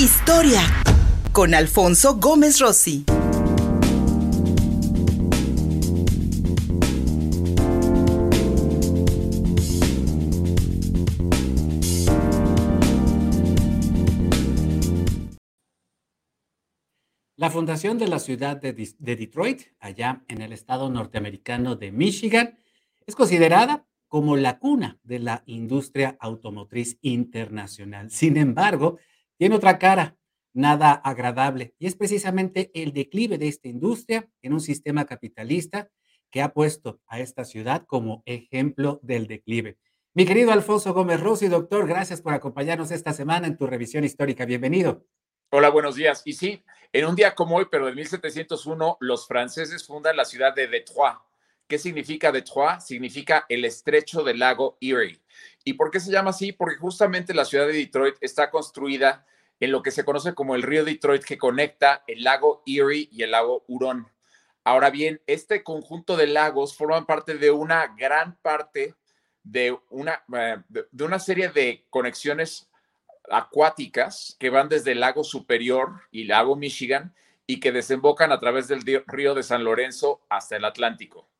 Historia con Alfonso Gómez Rossi. La fundación de la ciudad de, Detroit, allá en el estado norteamericano de Michigan, es considerada como la cuna de la industria automotriz internacional. Sin embargo, tiene otra cara, nada agradable, y es precisamente el declive de esta industria en un sistema capitalista que ha puesto a esta ciudad como ejemplo del declive. Mi querido Alfonso Gómez Rossi, doctor, gracias por acompañarnos esta semana en tu revisión histórica. Bienvenido. Hola, buenos días. Y sí, en un día como hoy, pero en 1701, los franceses fundan la ciudad de Detroit. ¿Qué significa Detroit? Significa el estrecho del lago Erie. ¿Y por qué se llama así? Porque justamente la ciudad de Detroit está construida en lo que se conoce como el río Detroit que conecta el lago Erie y el lago Hurón. Ahora bien, este conjunto de lagos forman parte de una gran parte de una, eh, de una serie de conexiones acuáticas que van desde el lago Superior y lago Michigan y que desembocan a través del río de San Lorenzo hasta el Atlántico.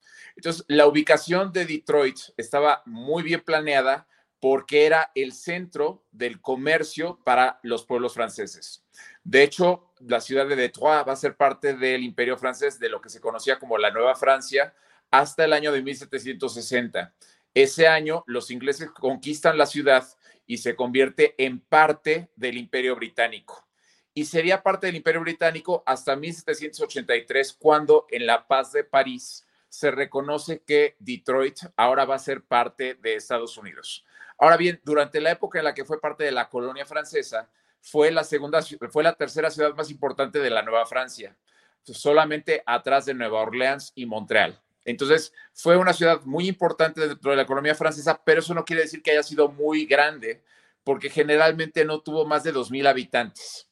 Entonces, la ubicación de Detroit estaba muy bien planeada porque era el centro del comercio para los pueblos franceses. De hecho, la ciudad de Detroit va a ser parte del imperio francés, de lo que se conocía como la Nueva Francia, hasta el año de 1760. Ese año, los ingleses conquistan la ciudad y se convierte en parte del Imperio Británico. Y sería parte del Imperio Británico hasta 1783, cuando en la paz de París se reconoce que Detroit ahora va a ser parte de Estados Unidos. Ahora bien, durante la época en la que fue parte de la colonia francesa, fue la segunda, fue la tercera ciudad más importante de la Nueva Francia, solamente atrás de Nueva Orleans y Montreal. Entonces, fue una ciudad muy importante dentro de la economía francesa, pero eso no quiere decir que haya sido muy grande, porque generalmente no tuvo más de 2.000 habitantes.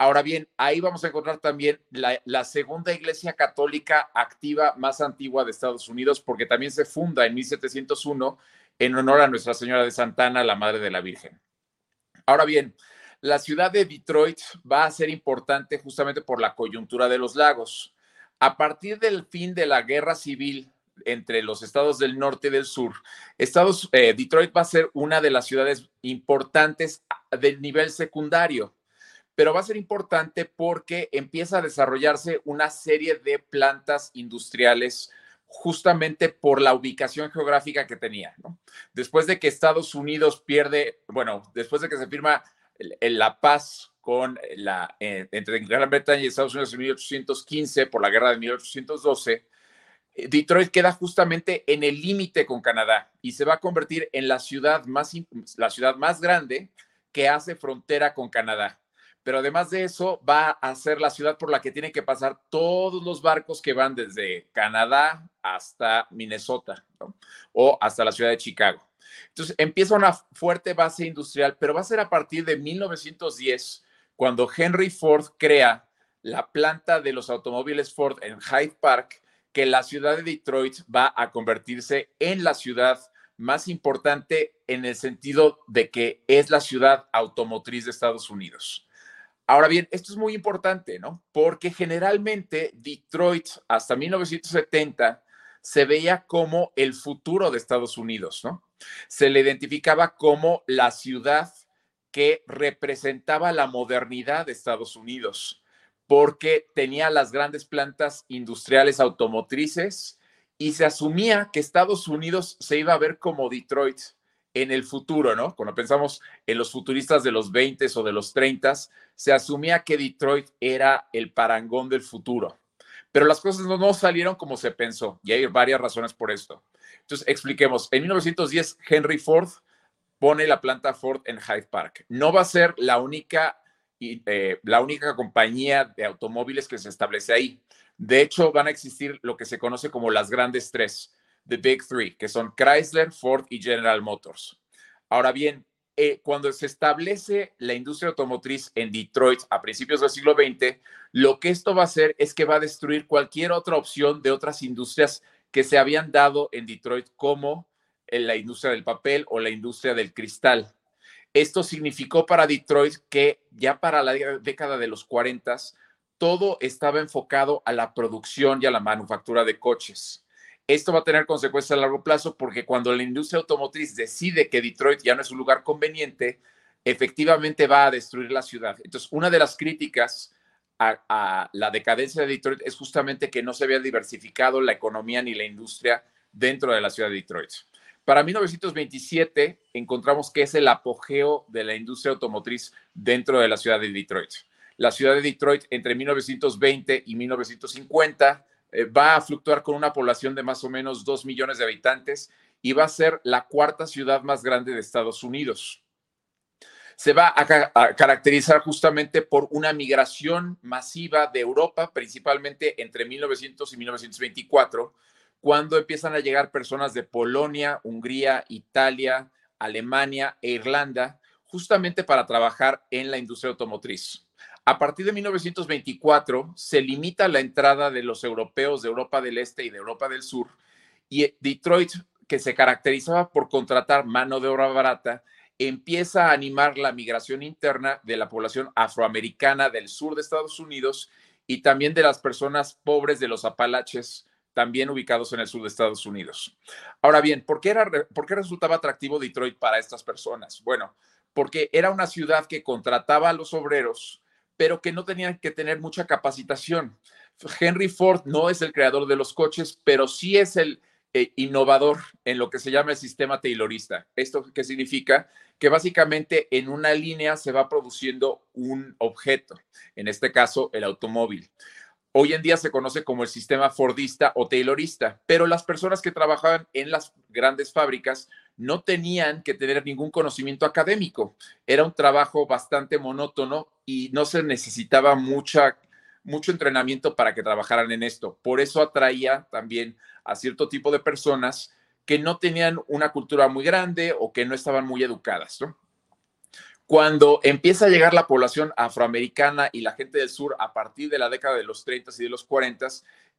Ahora bien, ahí vamos a encontrar también la, segunda iglesia católica activa más antigua de Estados Unidos, porque también se funda en 1701 en honor a Nuestra Señora de Santana, la Madre de la Virgen. Ahora bien, la ciudad de Detroit va a ser importante justamente por la coyuntura de los lagos. A partir del fin de la guerra civil entre los estados del norte y del sur, estados, eh, Detroit va a ser una de las ciudades importantes del nivel secundario, pero va a ser importante porque empieza a desarrollarse una serie de plantas industriales justamente por la ubicación geográfica que tenía. Después de que Estados Unidos pierde, bueno, después de que se firma la paz con la, eh, entre Gran Bretaña y Estados Unidos en 1815 por la guerra de 1812, eh, Detroit queda justamente en el límite con Canadá y se va a convertir en la ciudad más, la ciudad más grande que hace frontera con Canadá. Pero además de eso, va a ser la ciudad por la que tienen que pasar todos los barcos que van desde Canadá hasta Minnesota o hasta la ciudad de Chicago. Entonces empieza una fuerte base industrial, pero va a ser a partir de 1910 cuando Henry Ford crea la planta de los automóviles Ford en Hyde Park, que la ciudad de Detroit va a convertirse en la ciudad más importante en el sentido de que es la ciudad automotriz de Estados Unidos. Ahora bien, esto es muy importante, ¿no? Porque generalmente Detroit hasta 1970 se veía como el futuro de Estados Unidos, ¿no? Se le identificaba como la ciudad que representaba la modernidad de Estados Unidos, porque tenía las grandes plantas industriales automotrices y se asumía que Estados Unidos se iba a ver como Detroit en el futuro, ¿no? Cuando pensamos en los futuristas de los 20 o de los 30, se asumía que Detroit era el parangón del futuro. Pero las cosas no, salieron como se pensó y hay varias razones por esto. Entonces, expliquemos. En 1910, Henry Ford pone la planta Ford en Hyde Park. No va a ser la única, eh, la única compañía de automóviles que se establece ahí. De hecho, van a existir lo que se conoce como las grandes tres, the Big Three, que son Chrysler, Ford y General Motors. Ahora bien, eh, cuando se establece la industria automotriz en Detroit a principios del siglo XX, lo que esto va a hacer es que va a destruir cualquier otra opción de otras industrias que se habían dado en Detroit como en la industria del papel o la industria del cristal. Esto significó para Detroit que ya para la década de los 40 todo estaba enfocado a la producción y a la manufactura de coches. Esto va a tener consecuencias a largo plazo porque cuando la industria automotriz decide que Detroit ya no es un lugar conveniente, efectivamente va a destruir la ciudad. Entonces, una de las críticas a, la decadencia de Detroit es justamente que no se había diversificado la economía ni la industria dentro de la ciudad de Detroit. Para 1927 encontramos que es el apogeo de la industria automotriz dentro de la ciudad de Detroit la ciudad de Detroit entre 1920 y 1950 eh, va a fluctuar con una población de más o menos 2 millones de habitantes y va a ser la cuarta ciudad más grande de Estados Unidos. Se va a, caracterizar justamente por una migración masiva de Europa, principalmente entre 1900 y 1924, cuando empiezan a llegar personas de Polonia, Hungría, Italia, Alemania e Irlanda, justamente para trabajar en la industria automotriz. A partir de 1924 se limita la entrada de los europeos de Europa del Este y de Europa del Sur y Detroit, que se caracterizaba por contratar mano de obra barata, empieza a animar la migración interna de la población afroamericana del sur de Estados Unidos y también de las personas pobres de los Apalaches, también ubicados en el sur de Estados Unidos. Ahora bien, ¿por qué, era, ¿por qué resultaba atractivo Detroit para estas personas? Bueno, porque era una ciudad que contrataba a los obreros, pero que no tenían que tener mucha capacitación. Henry Ford no es el creador de los coches, pero sí es el eh, innovador en lo que se llama el sistema taylorista. ¿Esto qué significa? Que básicamente en una línea se va produciendo un objeto, en este caso el automóvil. Hoy en día se conoce como el sistema Fordista o Taylorista, pero las personas que trabajaban en las grandes fábricas no tenían que tener ningún conocimiento académico. Era un trabajo bastante monótono y no se necesitaba mucha, mucho entrenamiento para que trabajaran en esto. Por eso atraía también a cierto tipo de personas que no tenían una cultura muy grande o que no estaban muy educadas. Cuando empieza a llegar la población afroamericana y la gente del sur a partir de la década de los 30 y de los 40,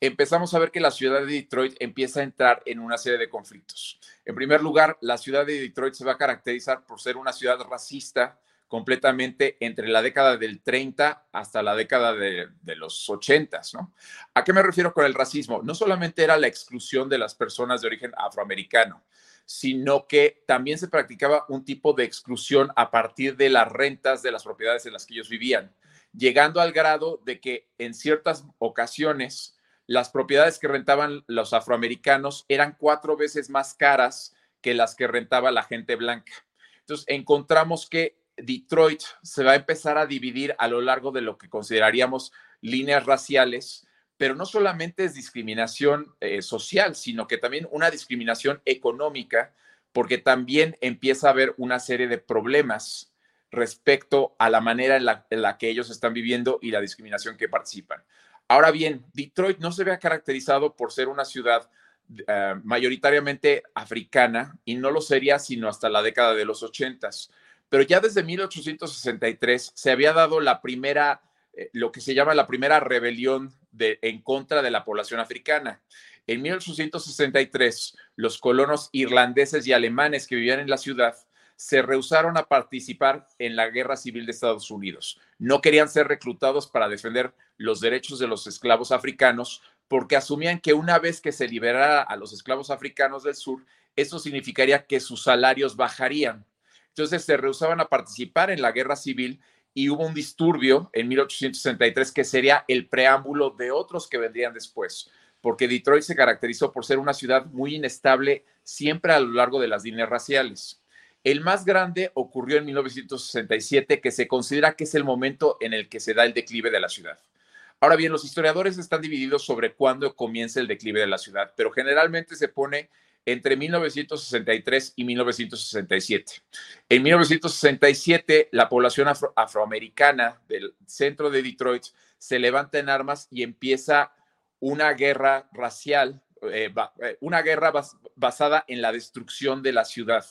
empezamos a ver que la ciudad de Detroit empieza a entrar en una serie de conflictos. En primer lugar, la ciudad de Detroit se va a caracterizar por ser una ciudad racista completamente entre la década del 30 hasta la década de, los 80, ¿no? ¿A qué me refiero con el racismo? No solamente era la exclusión de las personas de origen afroamericano, sino que también se practicaba un tipo de exclusión a partir de las rentas de las propiedades en las que ellos vivían, llegando al grado de que en ciertas ocasiones las propiedades que rentaban los afroamericanos eran cuatro veces más caras que las que rentaba la gente blanca. Entonces, encontramos que Detroit se va a empezar a dividir a lo largo de lo que consideraríamos líneas raciales, pero no solamente es discriminación eh, social, sino que también una discriminación económica, porque también empieza a haber una serie de problemas respecto a la manera en la que ellos están viviendo y la discriminación que participan. Ahora bien, Detroit no se ve caracterizado por ser una ciudad eh, mayoritariamente africana y no lo sería sino hasta la década de los ochentas. Pero ya desde 1863 se había dado la primera, eh, lo que se llama la primera rebelión en contra de la población africana. En 1863, los colonos irlandeses y alemanes que vivían en la ciudad se rehusaron a participar en la guerra civil de Estados Unidos. No querían ser reclutados para defender los derechos de los esclavos africanos porque asumían que una vez que se liberara a los esclavos africanos del sur, eso significaría que sus salarios bajarían. Entonces se rehusaban a participar en la guerra civil y hubo un disturbio en 1863 que sería el preámbulo de otros que vendrían después, porque Detroit se caracterizó por ser una ciudad muy inestable siempre a lo largo de las líneas raciales. El más grande ocurrió en 1967, que se considera que es el momento en el que se da el declive de la ciudad. Ahora bien, los historiadores están divididos sobre cuándo comienza el declive de la ciudad, pero generalmente se pone entre 1963 y 1967. En 1967, la población afroamericana del centro de Detroit se levanta en armas y empieza una guerra racial, eh, eh, una guerra basada en la destrucción de la ciudad.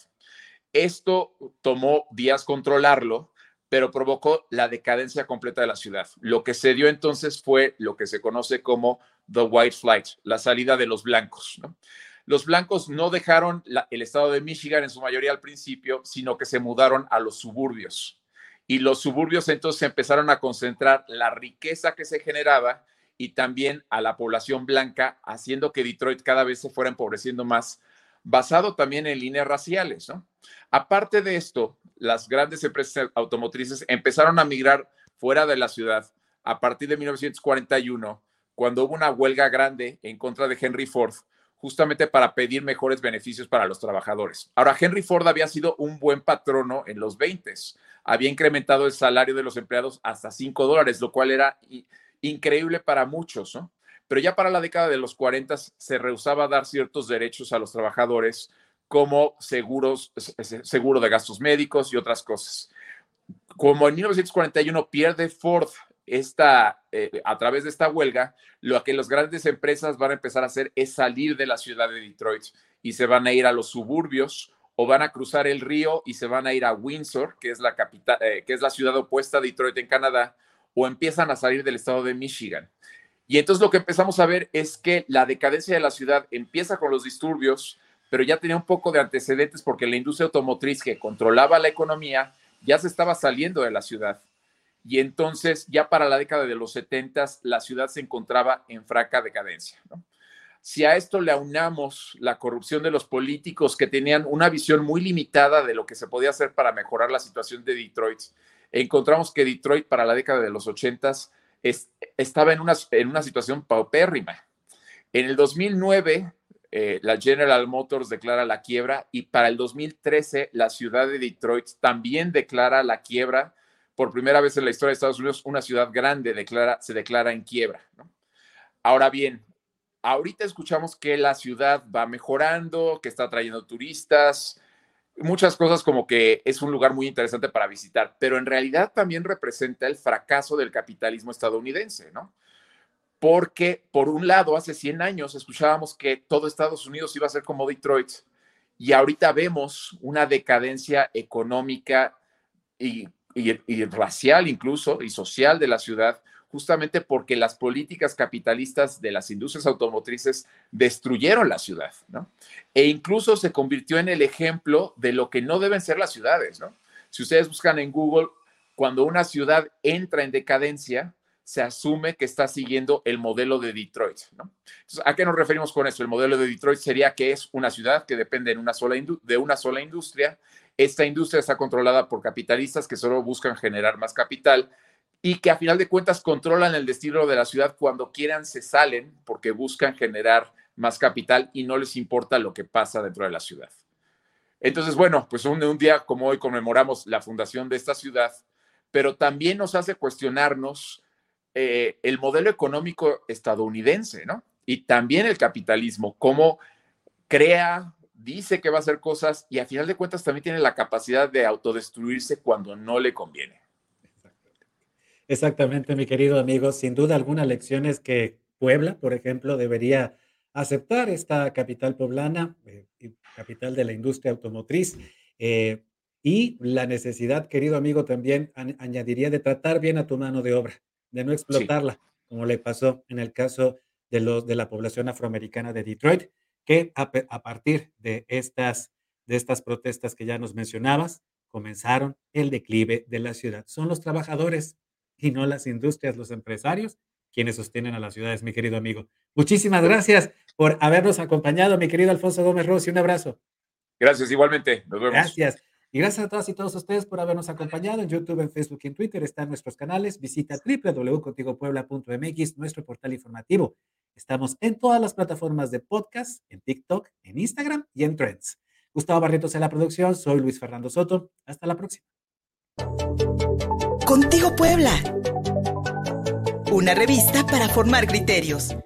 Esto tomó días controlarlo, pero provocó la decadencia completa de la ciudad. Lo que se dio entonces fue lo que se conoce como The White Flight, la salida de los blancos. Los blancos no dejaron el estado de Michigan en su mayoría al principio, sino que se mudaron a los suburbios. Y los suburbios entonces empezaron a concentrar la riqueza que se generaba y también a la población blanca, haciendo que Detroit cada vez se fuera empobreciendo más, basado también en líneas raciales. ¿no? Aparte de esto, las grandes empresas automotrices empezaron a migrar fuera de la ciudad a partir de 1941, cuando hubo una huelga grande en contra de Henry Ford justamente para pedir mejores beneficios para los trabajadores. Ahora, Henry Ford había sido un buen patrono en los 20. Había incrementado el salario de los empleados hasta 5 dólares, lo cual era increíble para muchos, ¿no? Pero ya para la década de los 40 se rehusaba a dar ciertos derechos a los trabajadores como seguros, seguro de gastos médicos y otras cosas. Como en 1941 pierde Ford esta, eh, a través de esta huelga, lo que las grandes empresas van a empezar a hacer es salir de la ciudad de Detroit y se van a ir a los suburbios o van a cruzar el río y se van a ir a Windsor, que es la capital, eh, que es la ciudad opuesta a Detroit en Canadá, o empiezan a salir del estado de Michigan. Y entonces lo que empezamos a ver es que la decadencia de la ciudad empieza con los disturbios, pero ya tenía un poco de antecedentes porque la industria automotriz que controlaba la economía ya se estaba saliendo de la ciudad y entonces ya para la década de los 70 la ciudad se encontraba en fraca decadencia. Si a esto le aunamos la corrupción de los políticos que tenían una visión muy limitada de lo que se podía hacer para mejorar la situación de Detroit, encontramos que Detroit para la década de los 80 estaba en una, en una situación paupérrima. En el 2009, eh, la General Motors declara la quiebra y para el 2013 la ciudad de Detroit también declara la quiebra por primera vez en la historia de Estados Unidos, una ciudad grande declara, se declara en quiebra. Ahora bien, ahorita escuchamos que la ciudad va mejorando, que está trayendo turistas, muchas cosas como que es un lugar muy interesante para visitar, pero en realidad también representa el fracaso del capitalismo estadounidense, ¿no? Porque, por un lado, hace 100 años escuchábamos que todo Estados Unidos iba a ser como Detroit, y ahorita vemos una decadencia económica y y, racial incluso y social de la ciudad, justamente porque las políticas capitalistas de las industrias automotrices destruyeron la ciudad, ¿no? E incluso se convirtió en el ejemplo de lo que no deben ser las ciudades, ¿no? Si ustedes buscan en Google, cuando una ciudad entra en decadencia, se asume que está siguiendo el modelo de Detroit, ¿no? ¿a qué nos referimos con eso? El modelo de Detroit sería que es una ciudad que depende una sola de una sola industria esta industria está controlada por capitalistas que solo buscan generar más capital y que a final de cuentas controlan el destino de la ciudad cuando quieran se salen porque buscan generar más capital y no les importa lo que pasa dentro de la ciudad. Entonces, bueno, pues un día como hoy conmemoramos la fundación de esta ciudad, pero también nos hace cuestionarnos eh, el modelo económico estadounidense, ¿no? Y también el capitalismo, cómo crea dice que va a hacer cosas y a final de cuentas también tiene la capacidad de autodestruirse cuando no le conviene. Exactamente, mi querido amigo. Sin duda alguna, lecciones que Puebla, por ejemplo, debería aceptar esta capital poblana, eh, capital de la industria automotriz. Eh, y la necesidad, querido amigo, también añadiría de tratar bien a tu mano de obra, de no explotarla, como le pasó en el caso de, los, de la población afroamericana de Detroit que a, partir de estas, de estas protestas que ya nos mencionabas, comenzaron el declive de la ciudad. Son los trabajadores y no las industrias, los empresarios, quienes sostienen a las ciudades, mi querido amigo. Muchísimas gracias por habernos acompañado, mi querido Alfonso Gómez Rossi. Un abrazo. Gracias, igualmente. Nos vemos. Gracias. Y gracias a todas y todos ustedes por habernos acompañado en YouTube, en Facebook y en Twitter. Están nuestros canales. Visita www.contigopuebla.mx, nuestro portal informativo. Estamos en todas las plataformas de podcast, en TikTok, en Instagram y en Trends. Gustavo Barrientos en la producción, soy Luis Fernando Soto. Hasta la próxima. Contigo Puebla. Una revista para formar criterios.